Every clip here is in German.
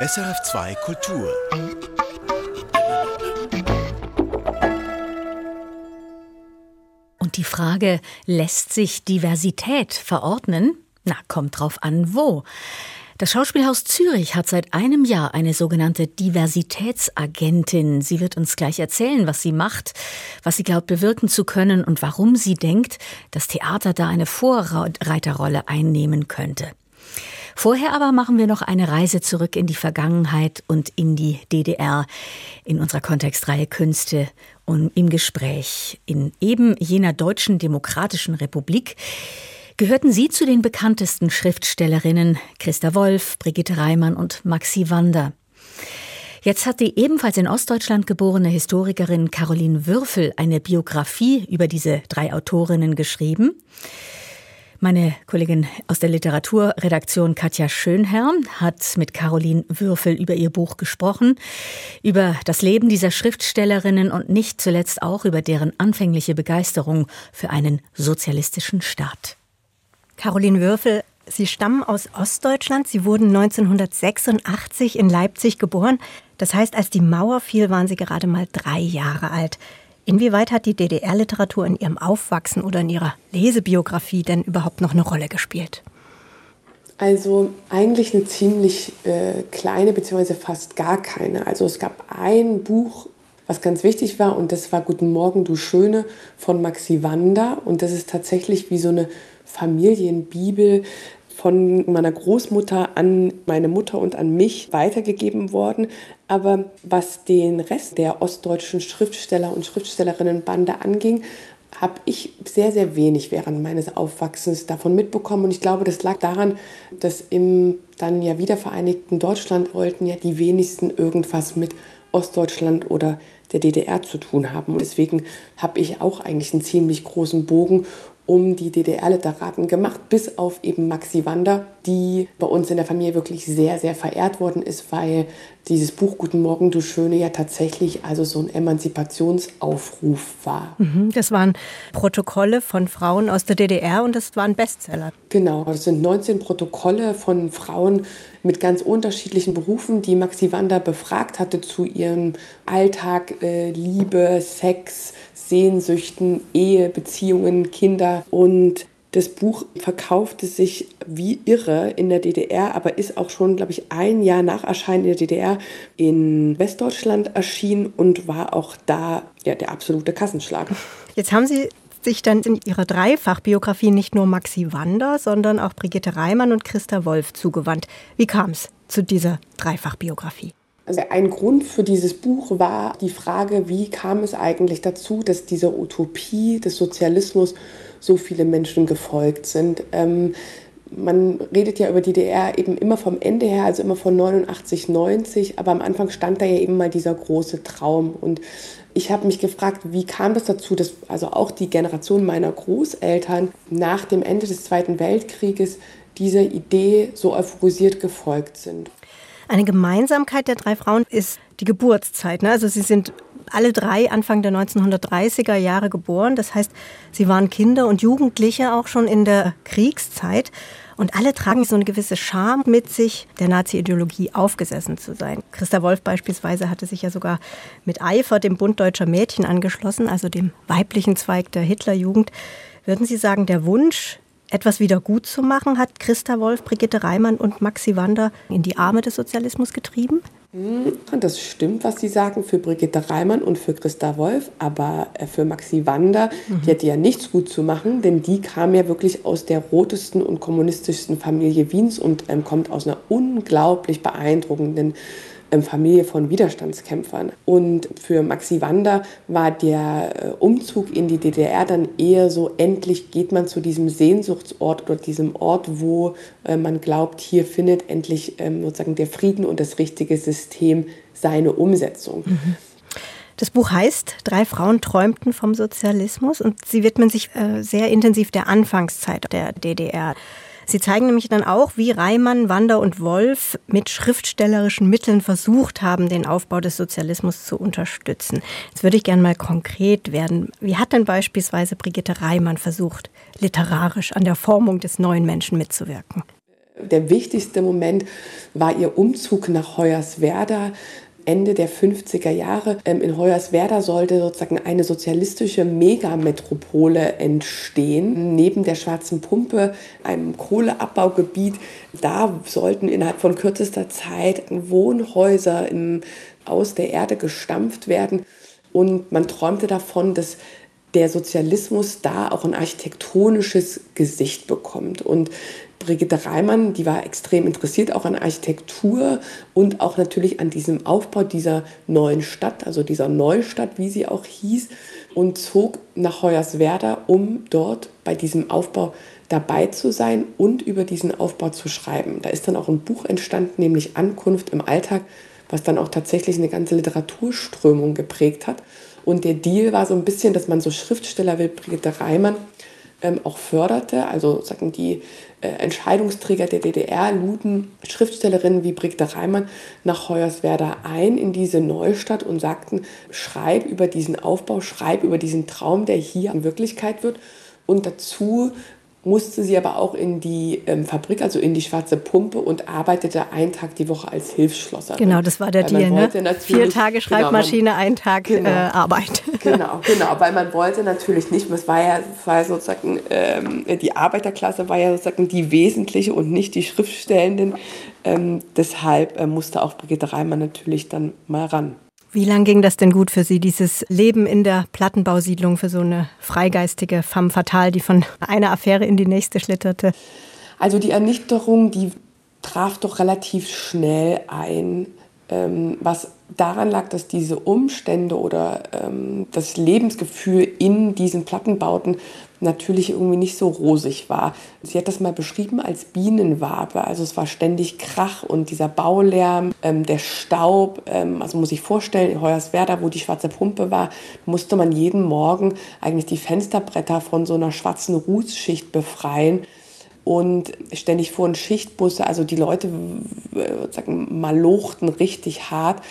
SRF2 Kultur. Und die Frage, lässt sich Diversität verordnen? Na, kommt drauf an, wo. Das Schauspielhaus Zürich hat seit einem Jahr eine sogenannte Diversitätsagentin. Sie wird uns gleich erzählen, was sie macht, was sie glaubt bewirken zu können und warum sie denkt, das Theater da eine Vorreiterrolle einnehmen könnte. Vorher aber machen wir noch eine Reise zurück in die Vergangenheit und in die DDR in unserer Kontextreihe Künste und im Gespräch in eben jener deutschen demokratischen Republik gehörten Sie zu den bekanntesten Schriftstellerinnen Christa Wolf, Brigitte Reimann und Maxi Wander. Jetzt hat die ebenfalls in Ostdeutschland geborene Historikerin Caroline Würfel eine Biografie über diese drei Autorinnen geschrieben. Meine Kollegin aus der Literaturredaktion Katja Schönherr hat mit Caroline Würfel über ihr Buch gesprochen, über das Leben dieser Schriftstellerinnen und nicht zuletzt auch über deren anfängliche Begeisterung für einen sozialistischen Staat. Caroline Würfel, Sie stammen aus Ostdeutschland. Sie wurden 1986 in Leipzig geboren. Das heißt, als die Mauer fiel, waren Sie gerade mal drei Jahre alt. Inwieweit hat die DDR-Literatur in Ihrem Aufwachsen oder in Ihrer Lesebiografie denn überhaupt noch eine Rolle gespielt? Also eigentlich eine ziemlich äh, kleine beziehungsweise fast gar keine. Also es gab ein Buch, was ganz wichtig war und das war Guten Morgen, du Schöne von Maxi Wander und das ist tatsächlich wie so eine Familienbibel von meiner Großmutter an meine Mutter und an mich weitergegeben worden. Aber was den Rest der ostdeutschen Schriftsteller und Schriftstellerinnenbande anging, habe ich sehr, sehr wenig während meines Aufwachsens davon mitbekommen. Und ich glaube, das lag daran, dass im dann ja wiedervereinigten Deutschland wollten ja die wenigsten irgendwas mit Ostdeutschland oder der DDR zu tun haben. Und deswegen habe ich auch eigentlich einen ziemlich großen Bogen um die DDR-Literaten gemacht, bis auf eben Maxi Wander, die bei uns in der Familie wirklich sehr, sehr verehrt worden ist, weil dieses Buch Guten Morgen, du Schöne ja tatsächlich also so ein Emanzipationsaufruf war. Mhm, das waren Protokolle von Frauen aus der DDR und das waren Bestseller. Genau, das sind 19 Protokolle von Frauen mit ganz unterschiedlichen Berufen, die Maxi Wander befragt hatte zu ihrem Alltag, äh, Liebe, Sex, Sehnsüchten, Ehe, Beziehungen, Kinder. Und das Buch verkaufte sich wie irre in der DDR, aber ist auch schon, glaube ich, ein Jahr nach Erscheinen in der DDR in Westdeutschland erschienen und war auch da ja, der absolute Kassenschlager. Jetzt haben Sie sich dann in Ihrer Dreifachbiografie nicht nur Maxi Wander, sondern auch Brigitte Reimann und Christa Wolf zugewandt. Wie kam es zu dieser Dreifachbiografie? Also ein Grund für dieses Buch war die Frage, wie kam es eigentlich dazu, dass dieser Utopie des Sozialismus so viele Menschen gefolgt sind. Ähm, man redet ja über die DDR eben immer vom Ende her, also immer von 89, 90, aber am Anfang stand da ja eben mal dieser große Traum. Und ich habe mich gefragt, wie kam es das dazu, dass also auch die Generation meiner Großeltern nach dem Ende des Zweiten Weltkrieges dieser Idee so euphorisiert gefolgt sind. Eine Gemeinsamkeit der drei Frauen ist die Geburtszeit. Ne? Also sie sind alle drei Anfang der 1930er Jahre geboren. Das heißt, sie waren Kinder und Jugendliche auch schon in der Kriegszeit. Und alle tragen so eine gewisse Scham mit sich, der Nazi-Ideologie aufgesessen zu sein. Christa Wolf beispielsweise hatte sich ja sogar mit Eifer dem Bund deutscher Mädchen angeschlossen, also dem weiblichen Zweig der Hitlerjugend. Würden Sie sagen, der Wunsch, etwas wieder gut zu machen, hat Christa Wolf, Brigitte Reimann und Maxi Wander in die Arme des Sozialismus getrieben? Hm, das stimmt, was Sie sagen für Brigitte Reimann und für Christa Wolf, aber äh, für Maxi Wander, mhm. die hätte ja nichts gut zu machen, denn die kam ja wirklich aus der rotesten und kommunistischsten Familie Wiens und ähm, kommt aus einer unglaublich beeindruckenden Familie von Widerstandskämpfern. Und für Maxi Wander war der äh, Umzug in die DDR dann eher so, endlich geht man zu diesem Sehnsuchtsort oder diesem Ort, wo äh, man glaubt, hier findet endlich ähm, sozusagen der Frieden und das richtige System seine Umsetzung. Mhm. Das Buch heißt Drei Frauen träumten vom Sozialismus und sie widmen sich äh, sehr intensiv der Anfangszeit der DDR. Sie zeigen nämlich dann auch, wie Reimann, Wander und Wolf mit schriftstellerischen Mitteln versucht haben, den Aufbau des Sozialismus zu unterstützen. Jetzt würde ich gerne mal konkret werden. Wie hat denn beispielsweise Brigitte Reimann versucht, literarisch an der Formung des neuen Menschen mitzuwirken? Der wichtigste Moment war ihr Umzug nach Hoyerswerda. Ende der 50er Jahre. Ähm, in Hoyerswerda sollte sozusagen eine sozialistische Megametropole entstehen. Neben der Schwarzen Pumpe, einem Kohleabbaugebiet, da sollten innerhalb von kürzester Zeit Wohnhäuser in, aus der Erde gestampft werden. Und man träumte davon, dass der Sozialismus da auch ein architektonisches Gesicht bekommt. Und Brigitte Reimann, die war extrem interessiert auch an Architektur und auch natürlich an diesem Aufbau dieser neuen Stadt, also dieser Neustadt, wie sie auch hieß, und zog nach Hoyerswerda, um dort bei diesem Aufbau dabei zu sein und über diesen Aufbau zu schreiben. Da ist dann auch ein Buch entstanden, nämlich Ankunft im Alltag, was dann auch tatsächlich eine ganze Literaturströmung geprägt hat. Und der Deal war so ein bisschen, dass man so Schriftsteller wie Brigitte Reimann ähm, auch förderte. Also sagen die äh, Entscheidungsträger der DDR luden Schriftstellerinnen wie Brigitte Reimann nach Hoyerswerda ein in diese Neustadt und sagten, schreib über diesen Aufbau, schreib über diesen Traum, der hier in Wirklichkeit wird. Und dazu musste sie aber auch in die ähm, Fabrik, also in die schwarze Pumpe und arbeitete einen Tag die Woche als Hilfsschlosserin. Genau, das war der Deal, ne? Vier Tage Schreibmaschine, genau, man, ein Tag genau, äh, Arbeit. Genau, genau, weil man wollte natürlich nicht, es war ja, war sozusagen, ähm, die Arbeiterklasse war ja sozusagen die wesentliche und nicht die Schriftstellenden. Ähm, deshalb äh, musste auch Brigitte Reimann natürlich dann mal ran. Wie lang ging das denn gut für Sie, dieses Leben in der Plattenbausiedlung für so eine freigeistige femme fatale, die von einer Affäre in die nächste schlitterte? Also die Ernüchterung, die traf doch relativ schnell ein, ähm, was daran lag, dass diese Umstände oder ähm, das Lebensgefühl in diesen Plattenbauten natürlich irgendwie nicht so rosig war. Sie hat das mal beschrieben als Bienenwabe. Also es war ständig Krach und dieser Baulärm, ähm, der Staub. Ähm, also muss ich vorstellen, in Hoyerswerda, wo die schwarze Pumpe war, musste man jeden Morgen eigentlich die Fensterbretter von so einer schwarzen Rußschicht befreien. Und ständig fuhren Schichtbusse, also die Leute sagen, malochten richtig hart.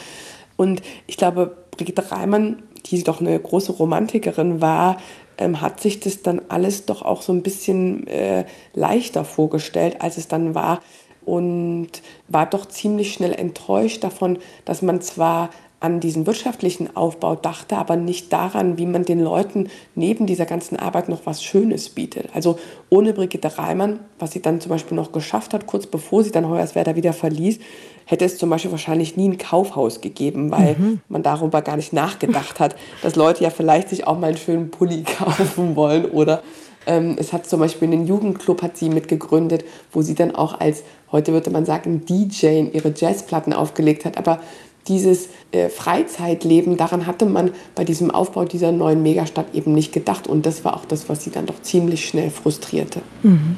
Und ich glaube, Brigitte Reimann, die doch eine große Romantikerin war, ähm, hat sich das dann alles doch auch so ein bisschen äh, leichter vorgestellt, als es dann war. Und war doch ziemlich schnell enttäuscht davon, dass man zwar an diesen wirtschaftlichen Aufbau dachte, aber nicht daran, wie man den Leuten neben dieser ganzen Arbeit noch was Schönes bietet. Also ohne Brigitte Reimann, was sie dann zum Beispiel noch geschafft hat, kurz bevor sie dann Hoyerswerda wieder verließ, hätte es zum Beispiel wahrscheinlich nie ein Kaufhaus gegeben, weil mhm. man darüber gar nicht nachgedacht hat, dass Leute ja vielleicht sich auch mal einen schönen Pulli kaufen wollen oder ähm, es hat zum Beispiel einen Jugendclub hat sie mitgegründet, wo sie dann auch als, heute würde man sagen, DJ ihre Jazzplatten aufgelegt hat, aber dieses äh, Freizeitleben, daran hatte man bei diesem Aufbau dieser neuen Megastadt eben nicht gedacht. Und das war auch das, was sie dann doch ziemlich schnell frustrierte. Mhm.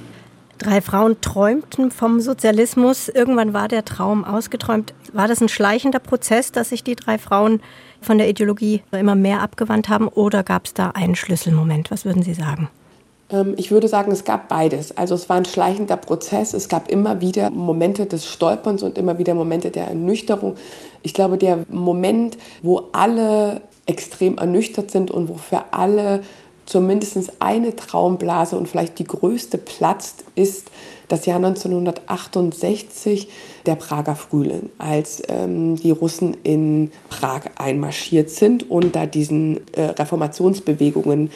Drei Frauen träumten vom Sozialismus. Irgendwann war der Traum ausgeträumt. War das ein schleichender Prozess, dass sich die drei Frauen von der Ideologie immer mehr abgewandt haben? Oder gab es da einen Schlüsselmoment? Was würden Sie sagen? Ähm, ich würde sagen, es gab beides. Also es war ein schleichender Prozess. Es gab immer wieder Momente des Stolperns und immer wieder Momente der Ernüchterung. Ich glaube, der Moment, wo alle extrem ernüchtert sind und wo für alle zumindest eine Traumblase und vielleicht die größte platzt, ist das Jahr 1968, der Prager Frühling, als ähm, die Russen in Prag einmarschiert sind und da diesen äh, Reformationsbewegungen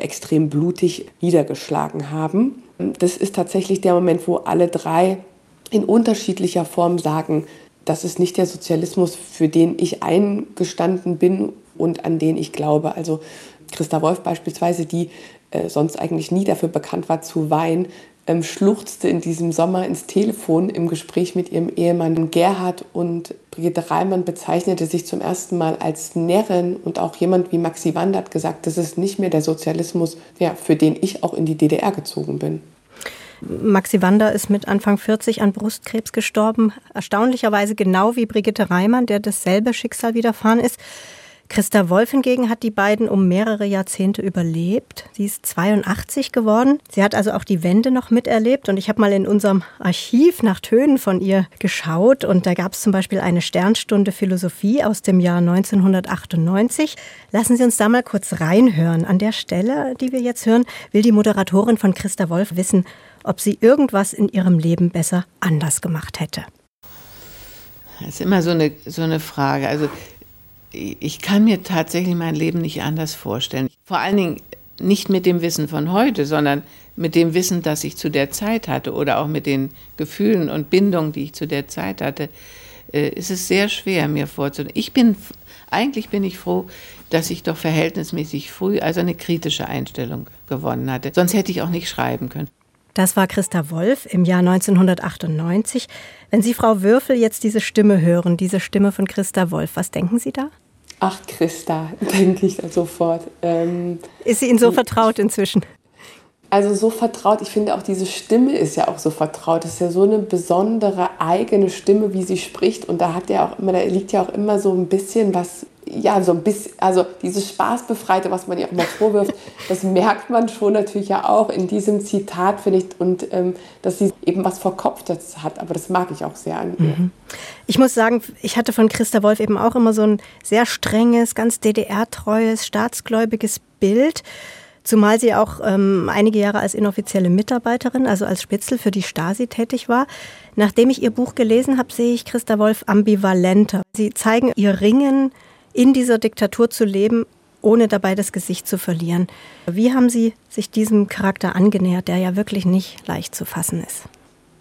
extrem blutig niedergeschlagen haben. Das ist tatsächlich der Moment, wo alle drei in unterschiedlicher Form sagen, das ist nicht der Sozialismus, für den ich eingestanden bin und an den ich glaube. Also Christa Wolf beispielsweise, die äh, sonst eigentlich nie dafür bekannt war zu weinen, ähm, schluchzte in diesem Sommer ins Telefon im Gespräch mit ihrem Ehemann Gerhard und Brigitte Reimann bezeichnete sich zum ersten Mal als Närrin und auch jemand wie Maxi Wander hat gesagt, das ist nicht mehr der Sozialismus, ja, für den ich auch in die DDR gezogen bin. Maxi Wander ist mit Anfang 40 an Brustkrebs gestorben. Erstaunlicherweise genau wie Brigitte Reimann, der dasselbe Schicksal widerfahren ist. Christa Wolf hingegen hat die beiden um mehrere Jahrzehnte überlebt. Sie ist 82 geworden. Sie hat also auch die Wende noch miterlebt. Und ich habe mal in unserem Archiv nach Tönen von ihr geschaut. Und da gab es zum Beispiel eine Sternstunde Philosophie aus dem Jahr 1998. Lassen Sie uns da mal kurz reinhören. An der Stelle, die wir jetzt hören, will die Moderatorin von Christa Wolf wissen, ob sie irgendwas in ihrem Leben besser anders gemacht hätte. Das ist immer so eine, so eine Frage. Also ich kann mir tatsächlich mein Leben nicht anders vorstellen. Vor allen Dingen nicht mit dem Wissen von heute, sondern mit dem Wissen, das ich zu der Zeit hatte oder auch mit den Gefühlen und Bindungen, die ich zu der Zeit hatte, äh, ist es sehr schwer, mir vorzustellen. Ich bin, eigentlich bin ich froh, dass ich doch verhältnismäßig früh also eine kritische Einstellung gewonnen hatte. Sonst hätte ich auch nicht schreiben können. Das war Christa Wolf im Jahr 1998. Wenn Sie, Frau Würfel, jetzt diese Stimme hören, diese Stimme von Christa Wolf, was denken Sie da? Ach, Christa, denke ich sofort. Ähm, ist sie Ihnen so vertraut inzwischen? Also so vertraut, ich finde auch diese Stimme ist ja auch so vertraut. Das ist ja so eine besondere eigene Stimme, wie sie spricht. Und da hat ja auch immer, da liegt ja auch immer so ein bisschen was ja, so ein bisschen, also dieses Spaßbefreite, was man ihr auch mal vorwirft, das merkt man schon natürlich ja auch in diesem Zitat, finde ich, und ähm, dass sie eben was Verkopftes hat, aber das mag ich auch sehr an ihr. Mhm. Ich muss sagen, ich hatte von Christa Wolf eben auch immer so ein sehr strenges, ganz DDR-treues, staatsgläubiges Bild. Zumal sie auch ähm, einige Jahre als inoffizielle Mitarbeiterin, also als Spitzel für die Stasi tätig war. Nachdem ich ihr Buch gelesen habe, sehe ich Christa Wolf ambivalenter. Sie zeigen ihr Ringen in dieser Diktatur zu leben, ohne dabei das Gesicht zu verlieren. Wie haben Sie sich diesem Charakter angenähert, der ja wirklich nicht leicht zu fassen ist?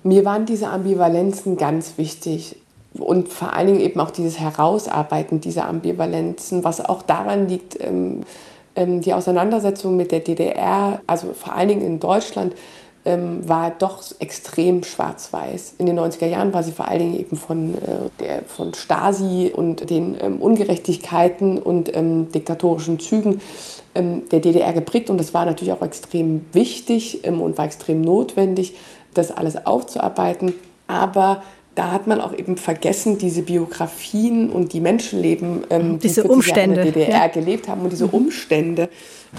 Mir waren diese Ambivalenzen ganz wichtig und vor allen Dingen eben auch dieses Herausarbeiten dieser Ambivalenzen, was auch daran liegt, ähm, die Auseinandersetzung mit der DDR, also vor allen Dingen in Deutschland, ähm, war doch extrem schwarz-weiß. In den 90er Jahren war sie vor allen Dingen eben von, äh, der, von Stasi und den ähm, Ungerechtigkeiten und ähm, diktatorischen Zügen ähm, der DDR geprägt. Und das war natürlich auch extrem wichtig ähm, und war extrem notwendig, das alles aufzuarbeiten. Aber da hat man auch eben vergessen, diese Biografien und die Menschenleben, ähm, die diese Umstände in der DDR ja. gelebt haben und diese mhm. Umstände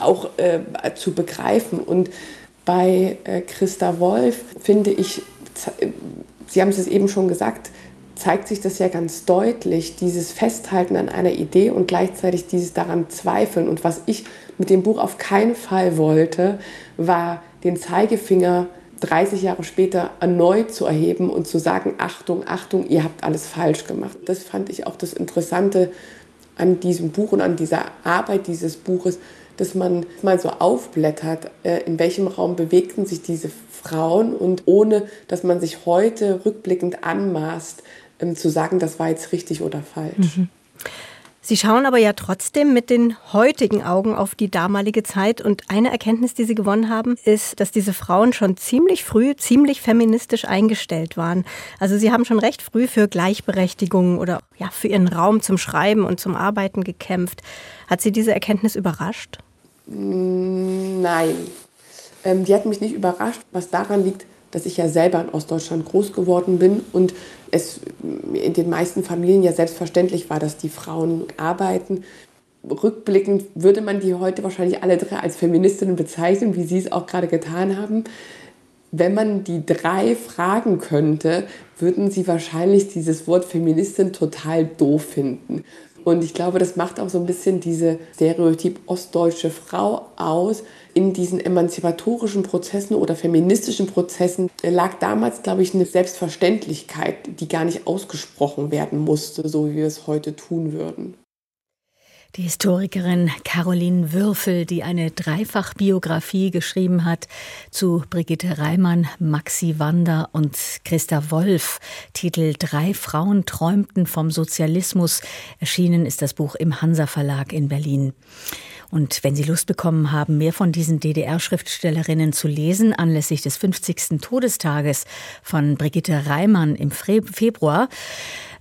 auch äh, zu begreifen. Und bei äh, Christa Wolf finde ich, Sie haben es eben schon gesagt, zeigt sich das ja ganz deutlich, dieses Festhalten an einer Idee und gleichzeitig dieses daran zweifeln. Und was ich mit dem Buch auf keinen Fall wollte, war den Zeigefinger 30 Jahre später erneut zu erheben und zu sagen, Achtung, Achtung, ihr habt alles falsch gemacht. Das fand ich auch das Interessante an diesem Buch und an dieser Arbeit dieses Buches, dass man mal so aufblättert, äh, in welchem Raum bewegten sich diese Frauen und ohne, dass man sich heute rückblickend anmaßt, ähm, zu sagen, das war jetzt richtig oder falsch. Mhm. Sie schauen aber ja trotzdem mit den heutigen Augen auf die damalige Zeit. Und eine Erkenntnis, die Sie gewonnen haben, ist, dass diese Frauen schon ziemlich früh, ziemlich feministisch eingestellt waren. Also Sie haben schon recht früh für Gleichberechtigung oder ja, für ihren Raum zum Schreiben und zum Arbeiten gekämpft. Hat Sie diese Erkenntnis überrascht? Nein. Ähm, die hat mich nicht überrascht, was daran liegt, dass ich ja selber in Ostdeutschland groß geworden bin und es in den meisten Familien ja selbstverständlich war, dass die Frauen arbeiten. Rückblickend würde man die heute wahrscheinlich alle drei als Feministinnen bezeichnen, wie Sie es auch gerade getan haben. Wenn man die drei fragen könnte, würden sie wahrscheinlich dieses Wort Feministin total doof finden. Und ich glaube, das macht auch so ein bisschen diese Stereotyp ostdeutsche Frau aus. In diesen emanzipatorischen Prozessen oder feministischen Prozessen lag damals, glaube ich, eine Selbstverständlichkeit, die gar nicht ausgesprochen werden musste, so wie wir es heute tun würden. Die Historikerin Caroline Würfel, die eine Dreifachbiografie geschrieben hat zu Brigitte Reimann, Maxi Wander und Christa Wolf. Titel Drei Frauen träumten vom Sozialismus. Erschienen ist das Buch im Hansa Verlag in Berlin. Und wenn Sie Lust bekommen haben, mehr von diesen DDR-Schriftstellerinnen zu lesen, anlässlich des 50. Todestages von Brigitte Reimann im Februar,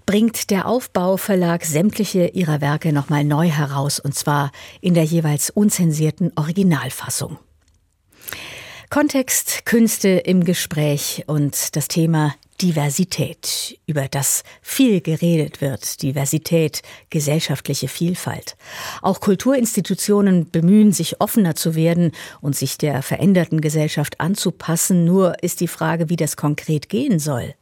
bringt der Aufbauverlag sämtliche ihrer Werke nochmal neu heraus, und zwar in der jeweils unzensierten Originalfassung. Kontext, Künste im Gespräch und das Thema Diversität, über das viel geredet wird. Diversität, gesellschaftliche Vielfalt. Auch Kulturinstitutionen bemühen sich offener zu werden und sich der veränderten Gesellschaft anzupassen. Nur ist die Frage, wie das konkret gehen soll.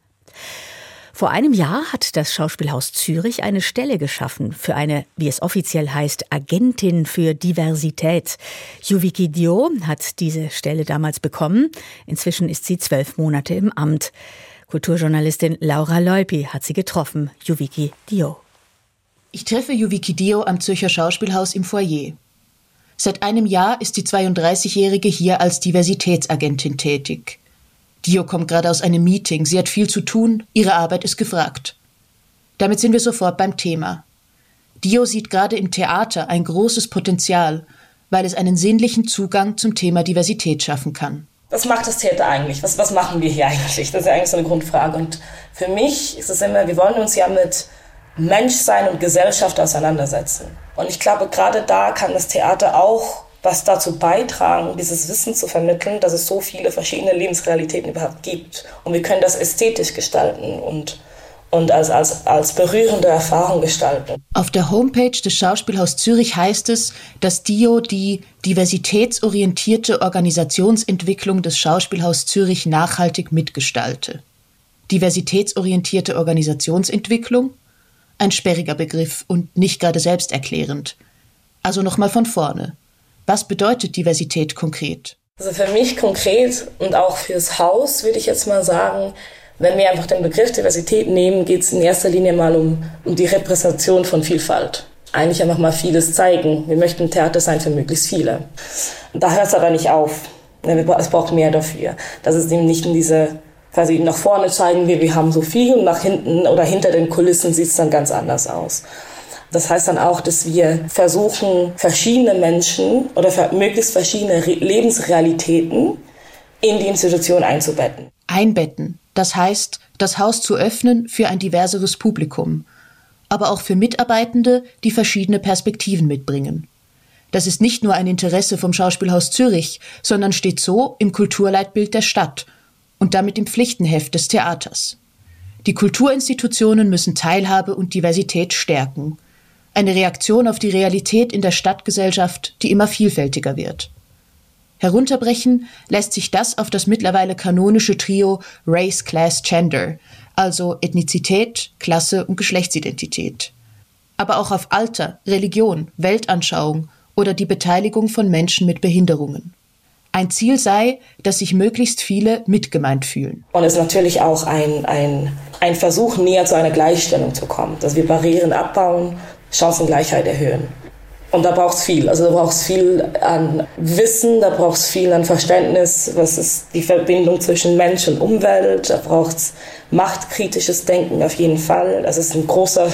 Vor einem Jahr hat das Schauspielhaus Zürich eine Stelle geschaffen für eine, wie es offiziell heißt, Agentin für Diversität. Yuviki Dio hat diese Stelle damals bekommen. Inzwischen ist sie zwölf Monate im Amt. Kulturjournalistin Laura Leupi hat sie getroffen. Yuviki Dio. Ich treffe Yuviki Dio am Zürcher Schauspielhaus im Foyer. Seit einem Jahr ist die 32-Jährige hier als Diversitätsagentin tätig. Dio kommt gerade aus einem Meeting, sie hat viel zu tun, ihre Arbeit ist gefragt. Damit sind wir sofort beim Thema. Dio sieht gerade im Theater ein großes Potenzial, weil es einen sinnlichen Zugang zum Thema Diversität schaffen kann. Was macht das Theater eigentlich? Was, was machen wir hier eigentlich? Das ist ja eigentlich so eine Grundfrage. Und für mich ist es immer, wir wollen uns ja mit Menschsein und Gesellschaft auseinandersetzen. Und ich glaube, gerade da kann das Theater auch was dazu beitragen, dieses Wissen zu vermitteln, dass es so viele verschiedene Lebensrealitäten überhaupt gibt. Und wir können das ästhetisch gestalten und, und als, als, als berührende Erfahrung gestalten. Auf der Homepage des Schauspielhaus Zürich heißt es, dass DIO die diversitätsorientierte Organisationsentwicklung des Schauspielhaus Zürich nachhaltig mitgestalte. Diversitätsorientierte Organisationsentwicklung? Ein sperriger Begriff und nicht gerade selbsterklärend. Also nochmal von vorne. Was bedeutet Diversität konkret? Also für mich konkret und auch fürs Haus würde ich jetzt mal sagen, wenn wir einfach den Begriff Diversität nehmen, geht es in erster Linie mal um, um die Repräsentation von Vielfalt. Eigentlich einfach mal vieles zeigen. Wir möchten Theater sein für möglichst viele. Da hört es aber nicht auf. Es braucht mehr dafür. Das ist eben nicht in diese, quasi nach vorne zeigen wir, wir haben so viel und nach hinten oder hinter den Kulissen sieht es dann ganz anders aus. Das heißt dann auch, dass wir versuchen, verschiedene Menschen oder möglichst verschiedene Lebensrealitäten in die Institution einzubetten. Einbetten, das heißt, das Haus zu öffnen für ein diverseres Publikum, aber auch für Mitarbeitende, die verschiedene Perspektiven mitbringen. Das ist nicht nur ein Interesse vom Schauspielhaus Zürich, sondern steht so im Kulturleitbild der Stadt und damit im Pflichtenheft des Theaters. Die Kulturinstitutionen müssen Teilhabe und Diversität stärken eine Reaktion auf die Realität in der Stadtgesellschaft, die immer vielfältiger wird. Herunterbrechen lässt sich das auf das mittlerweile kanonische Trio Race, Class, Gender, also Ethnizität, Klasse und Geschlechtsidentität. Aber auch auf Alter, Religion, Weltanschauung oder die Beteiligung von Menschen mit Behinderungen. Ein Ziel sei, dass sich möglichst viele mitgemeint fühlen. Und es ist natürlich auch ein, ein, ein Versuch, näher zu einer Gleichstellung zu kommen, dass wir Barrieren abbauen, Chancengleichheit erhöhen. Und da braucht es viel. Also da braucht es viel an Wissen, da braucht es viel an Verständnis, was ist die Verbindung zwischen Mensch und Umwelt, da braucht es machtkritisches Denken auf jeden Fall. Das ist ein großer,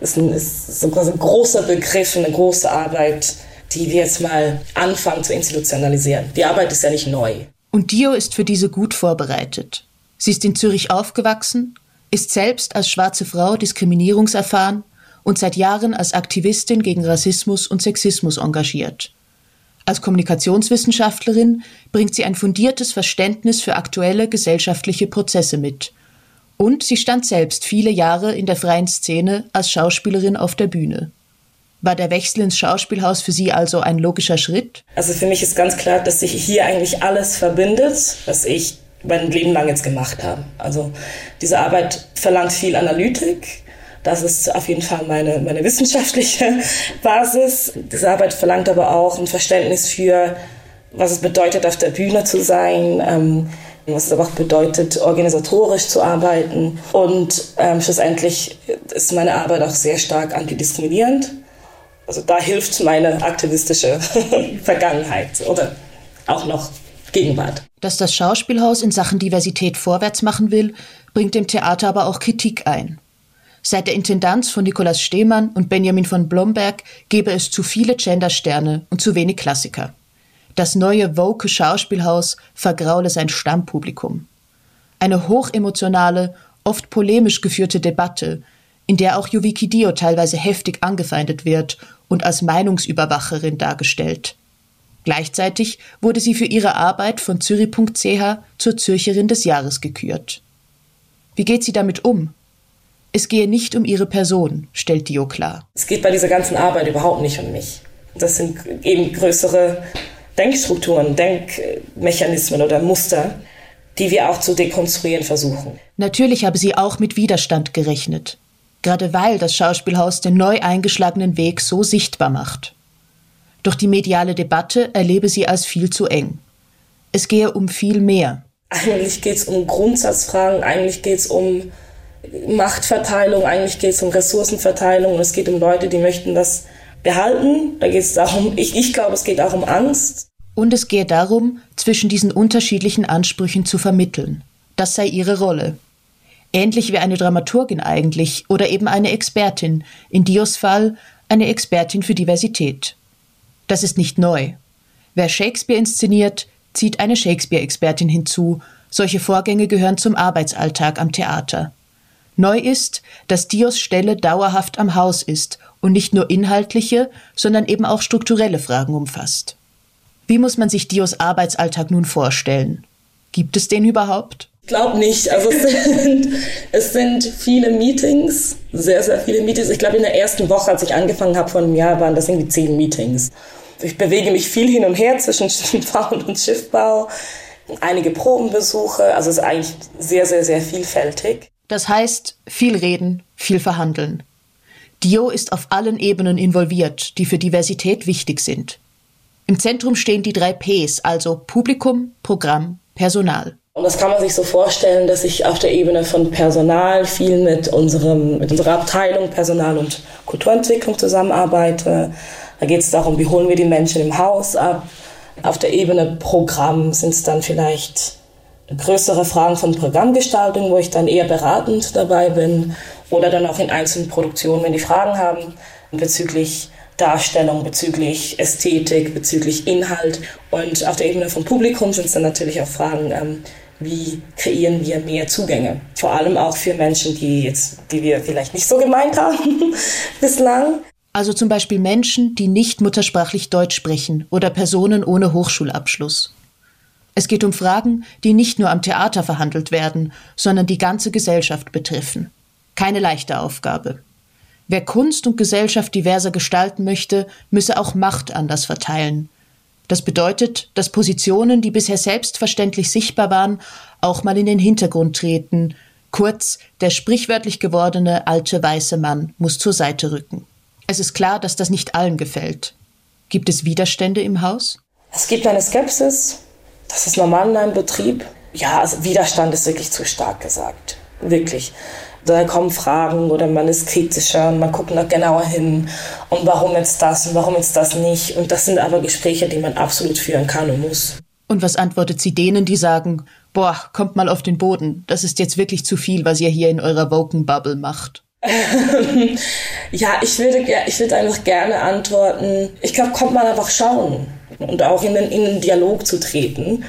ist ein, ist ein großer Begriff, eine große Arbeit, die wir jetzt mal anfangen zu institutionalisieren. Die Arbeit ist ja nicht neu. Und Dio ist für diese gut vorbereitet. Sie ist in Zürich aufgewachsen, ist selbst als schwarze Frau diskriminierungserfahren und seit Jahren als Aktivistin gegen Rassismus und Sexismus engagiert. Als Kommunikationswissenschaftlerin bringt sie ein fundiertes Verständnis für aktuelle gesellschaftliche Prozesse mit. Und sie stand selbst viele Jahre in der freien Szene als Schauspielerin auf der Bühne. War der Wechsel ins Schauspielhaus für Sie also ein logischer Schritt? Also für mich ist ganz klar, dass sich hier eigentlich alles verbindet, was ich mein Leben lang jetzt gemacht habe. Also diese Arbeit verlangt viel Analytik, das ist auf jeden Fall meine, meine wissenschaftliche Basis. Diese Arbeit verlangt aber auch ein Verständnis für, was es bedeutet, auf der Bühne zu sein, ähm, was es aber auch bedeutet, organisatorisch zu arbeiten. Und ähm, schlussendlich ist meine Arbeit auch sehr stark antidiskriminierend. Also da hilft meine aktivistische Vergangenheit oder auch noch Gegenwart. Dass das Schauspielhaus in Sachen Diversität vorwärts machen will, bringt dem Theater aber auch Kritik ein. Seit der Intendanz von Nikolaus Stehmann und Benjamin von Blomberg gebe es zu viele Gendersterne und zu wenig Klassiker. Das neue woke Schauspielhaus vergraule sein Stammpublikum. Eine hochemotionale, oft polemisch geführte Debatte, in der auch Yuviki Dio teilweise heftig angefeindet wird und als Meinungsüberwacherin dargestellt. Gleichzeitig wurde sie für ihre Arbeit von Zürich.ch zur Zürcherin des Jahres gekürt. Wie geht sie damit um? Es gehe nicht um ihre Person, stellt Dio klar. Es geht bei dieser ganzen Arbeit überhaupt nicht um mich. Das sind eben größere Denkstrukturen, Denkmechanismen oder Muster, die wir auch zu dekonstruieren versuchen. Natürlich habe sie auch mit Widerstand gerechnet, gerade weil das Schauspielhaus den neu eingeschlagenen Weg so sichtbar macht. Doch die mediale Debatte erlebe sie als viel zu eng. Es gehe um viel mehr. Eigentlich geht es um Grundsatzfragen, eigentlich geht es um Machtverteilung, eigentlich geht es um Ressourcenverteilung und es geht um Leute, die möchten das behalten. Da geht es darum, ich, ich glaube, es geht auch um Angst. Und es gehe darum, zwischen diesen unterschiedlichen Ansprüchen zu vermitteln. Das sei ihre Rolle. Ähnlich wie eine Dramaturgin eigentlich oder eben eine Expertin, in Dios Fall eine Expertin für Diversität. Das ist nicht neu. Wer Shakespeare inszeniert, zieht eine Shakespeare-Expertin hinzu. Solche Vorgänge gehören zum Arbeitsalltag am Theater. Neu ist, dass Dios Stelle dauerhaft am Haus ist und nicht nur inhaltliche, sondern eben auch strukturelle Fragen umfasst. Wie muss man sich Dios Arbeitsalltag nun vorstellen? Gibt es den überhaupt? Ich glaube nicht. Also es sind, es sind viele Meetings, sehr, sehr viele Meetings. Ich glaube, in der ersten Woche, als ich angefangen habe vor einem Jahr, waren das irgendwie zehn Meetings. Ich bewege mich viel hin und her zwischen Schiffbau und Schiffbau. Einige Probenbesuche. Also es ist eigentlich sehr, sehr, sehr vielfältig. Das heißt, viel reden, viel verhandeln. Dio ist auf allen Ebenen involviert, die für Diversität wichtig sind. Im Zentrum stehen die drei Ps, also Publikum, Programm, Personal. Und das kann man sich so vorstellen, dass ich auf der Ebene von Personal viel mit, unserem, mit unserer Abteilung Personal und Kulturentwicklung zusammenarbeite. Da geht es darum, wie holen wir die Menschen im Haus ab. Auf der Ebene Programm sind es dann vielleicht größere Fragen von Programmgestaltung, wo ich dann eher beratend dabei bin. Oder dann auch in einzelnen Produktionen, wenn die Fragen haben bezüglich Darstellung, bezüglich Ästhetik, bezüglich Inhalt. Und auf der Ebene vom Publikum sind es dann natürlich auch Fragen, ähm, wie kreieren wir mehr Zugänge. Vor allem auch für Menschen, die, jetzt, die wir vielleicht nicht so gemeint haben bislang. Also zum Beispiel Menschen, die nicht muttersprachlich Deutsch sprechen oder Personen ohne Hochschulabschluss. Es geht um Fragen, die nicht nur am Theater verhandelt werden, sondern die ganze Gesellschaft betreffen. Keine leichte Aufgabe. Wer Kunst und Gesellschaft diverser gestalten möchte, müsse auch Macht anders verteilen. Das bedeutet, dass Positionen, die bisher selbstverständlich sichtbar waren, auch mal in den Hintergrund treten. Kurz, der sprichwörtlich gewordene alte weiße Mann muss zur Seite rücken. Es ist klar, dass das nicht allen gefällt. Gibt es Widerstände im Haus? Es gibt eine Skepsis. Das ist normal in einem Betrieb. Ja, also Widerstand ist wirklich zu stark gesagt. Wirklich. Da kommen Fragen oder man ist kritischer und man guckt noch genauer hin. Und warum jetzt das und warum jetzt das nicht? Und das sind aber Gespräche, die man absolut führen kann und muss. Und was antwortet sie denen, die sagen, boah, kommt mal auf den Boden, das ist jetzt wirklich zu viel, was ihr hier in eurer Woken-Bubble macht? ja, ich würde, ich würde einfach gerne antworten. Ich glaube, kommt mal einfach schauen und auch in den, in den Dialog zu treten,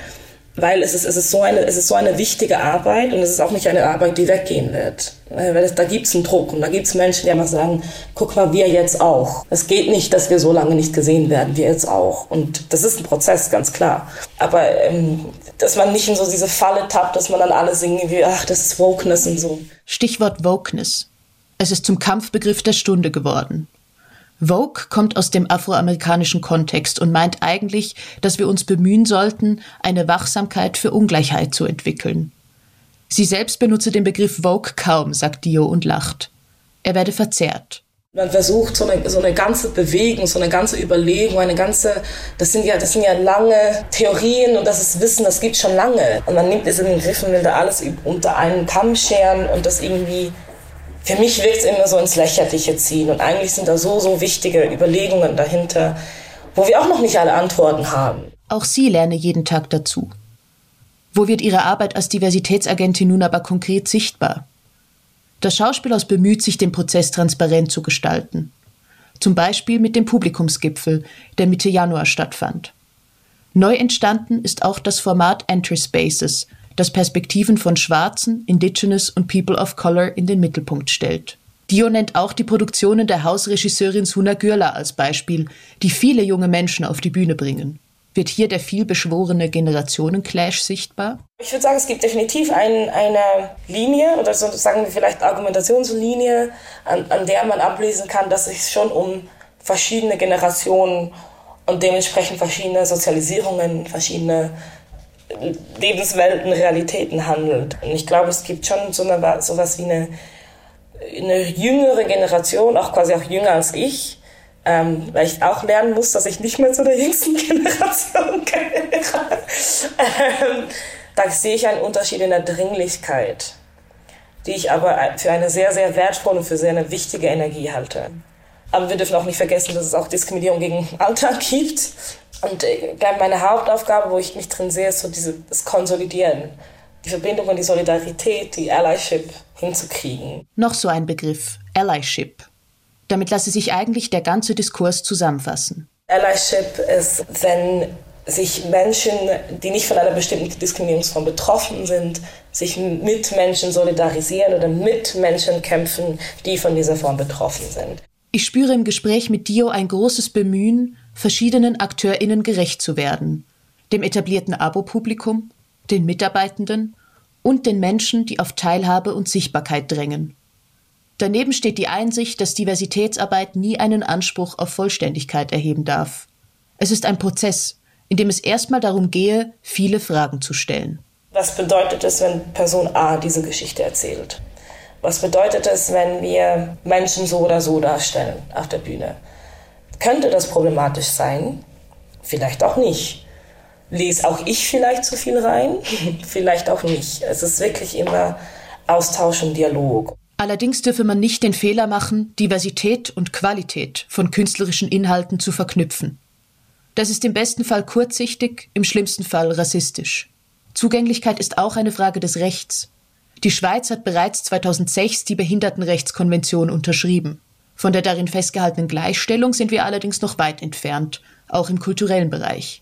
weil es ist, es, ist so eine, es ist so eine wichtige Arbeit und es ist auch nicht eine Arbeit, die weggehen wird. Weil es, da gibt es einen Druck und da gibt es Menschen, die einfach sagen, guck mal, wir jetzt auch. Es geht nicht, dass wir so lange nicht gesehen werden, wir jetzt auch. Und das ist ein Prozess, ganz klar. Aber ähm, dass man nicht in so diese Falle tappt, dass man dann alle singen wie, ach, das ist Wokeness und so. Stichwort Wokeness. Es ist zum Kampfbegriff der Stunde geworden. Vogue kommt aus dem afroamerikanischen Kontext und meint eigentlich, dass wir uns bemühen sollten, eine Wachsamkeit für Ungleichheit zu entwickeln. Sie selbst benutze den Begriff Vogue kaum, sagt Dio und lacht. Er werde verzerrt. Man versucht so eine, so eine ganze Bewegung, so eine ganze Überlegung, eine ganze, das sind ja, das sind ja lange Theorien und das ist Wissen, das gibt schon lange. Und man nimmt diese Begriffe und will da alles unter einen Kamm scheren und das irgendwie für mich wirkt es immer so ins Lächerliche ziehen. Und eigentlich sind da so, so wichtige Überlegungen dahinter, wo wir auch noch nicht alle Antworten haben. Auch sie lerne jeden Tag dazu. Wo wird ihre Arbeit als Diversitätsagentin nun aber konkret sichtbar? Das Schauspielhaus bemüht sich, den Prozess transparent zu gestalten. Zum Beispiel mit dem Publikumsgipfel, der Mitte Januar stattfand. Neu entstanden ist auch das Format Entry Spaces, das Perspektiven von Schwarzen, Indigenous und People of Color in den Mittelpunkt stellt. Dio nennt auch die Produktionen der Hausregisseurin Suna Gürla als Beispiel, die viele junge Menschen auf die Bühne bringen. Wird hier der vielbeschworene Generationenclash sichtbar? Ich würde sagen, es gibt definitiv ein, eine Linie oder so sagen wir vielleicht Argumentationslinie, an, an der man ablesen kann, dass es schon um verschiedene Generationen und dementsprechend verschiedene Sozialisierungen, verschiedene Lebenswelten, Realitäten handelt. Und ich glaube, es gibt schon so eine, sowas wie eine, eine jüngere Generation, auch quasi auch jünger als ich, ähm, weil ich auch lernen muss, dass ich nicht mehr zu der jüngsten Generation gehöre. ähm, da sehe ich einen Unterschied in der Dringlichkeit, die ich aber für eine sehr, sehr wertvolle und für sehr eine wichtige Energie halte. Aber wir dürfen auch nicht vergessen, dass es auch Diskriminierung gegen Alter gibt. Und äh, ich glaube, meine Hauptaufgabe, wo ich mich drin sehe, ist so diese, das Konsolidieren. Die Verbindung und die Solidarität, die Allyship hinzukriegen. Noch so ein Begriff, Allyship. Damit lasse sich eigentlich der ganze Diskurs zusammenfassen. Allyship ist, wenn sich Menschen, die nicht von einer bestimmten Diskriminierungsform betroffen sind, sich mit Menschen solidarisieren oder mit Menschen kämpfen, die von dieser Form betroffen sind. Ich spüre im Gespräch mit Dio ein großes Bemühen, verschiedenen AkteurInnen gerecht zu werden. Dem etablierten Abo-Publikum, den Mitarbeitenden und den Menschen, die auf Teilhabe und Sichtbarkeit drängen. Daneben steht die Einsicht, dass Diversitätsarbeit nie einen Anspruch auf Vollständigkeit erheben darf. Es ist ein Prozess, in dem es erstmal darum gehe, viele Fragen zu stellen. Was bedeutet es, wenn Person A diese Geschichte erzählt? Was bedeutet es, wenn wir Menschen so oder so darstellen auf der Bühne? Könnte das problematisch sein? Vielleicht auch nicht. Lese auch ich vielleicht zu viel rein? vielleicht auch nicht. Es ist wirklich immer Austausch und Dialog. Allerdings dürfe man nicht den Fehler machen, Diversität und Qualität von künstlerischen Inhalten zu verknüpfen. Das ist im besten Fall kurzsichtig, im schlimmsten Fall rassistisch. Zugänglichkeit ist auch eine Frage des Rechts. Die Schweiz hat bereits 2006 die Behindertenrechtskonvention unterschrieben. Von der darin festgehaltenen Gleichstellung sind wir allerdings noch weit entfernt, auch im kulturellen Bereich.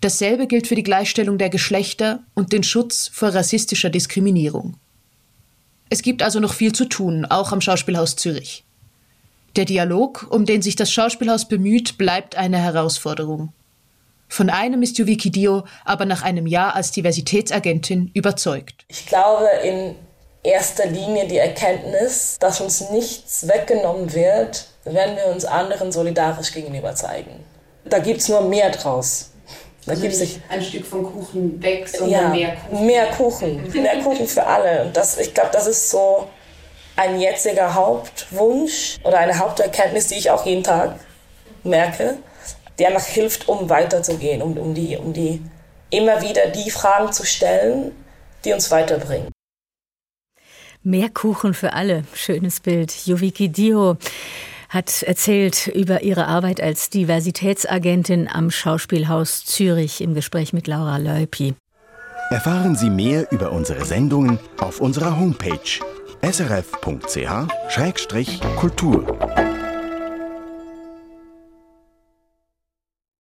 Dasselbe gilt für die Gleichstellung der Geschlechter und den Schutz vor rassistischer Diskriminierung. Es gibt also noch viel zu tun, auch am Schauspielhaus Zürich. Der Dialog, um den sich das Schauspielhaus bemüht, bleibt eine Herausforderung. Von einem ist Yuviki Dio aber nach einem Jahr als Diversitätsagentin überzeugt. Ich glaube in erster Linie die Erkenntnis, dass uns nichts weggenommen wird, wenn wir uns anderen solidarisch gegenüber zeigen. Da gibt es nur mehr draus. Da also gibt es ein Stück vom Kuchen weg, sondern ja, mehr Kuchen. Mehr Kuchen, mehr Kuchen für alle. Und das, ich glaube, das ist so ein jetziger Hauptwunsch oder eine Haupterkenntnis, die ich auch jeden Tag merke die einfach hilft, um weiterzugehen, um, um, die, um die immer wieder die Fragen zu stellen, die uns weiterbringen. Mehr Kuchen für alle. Schönes Bild. Yuviki Dio hat erzählt über ihre Arbeit als Diversitätsagentin am Schauspielhaus Zürich im Gespräch mit Laura Leupi. Erfahren Sie mehr über unsere Sendungen auf unserer Homepage srf.ch-kultur.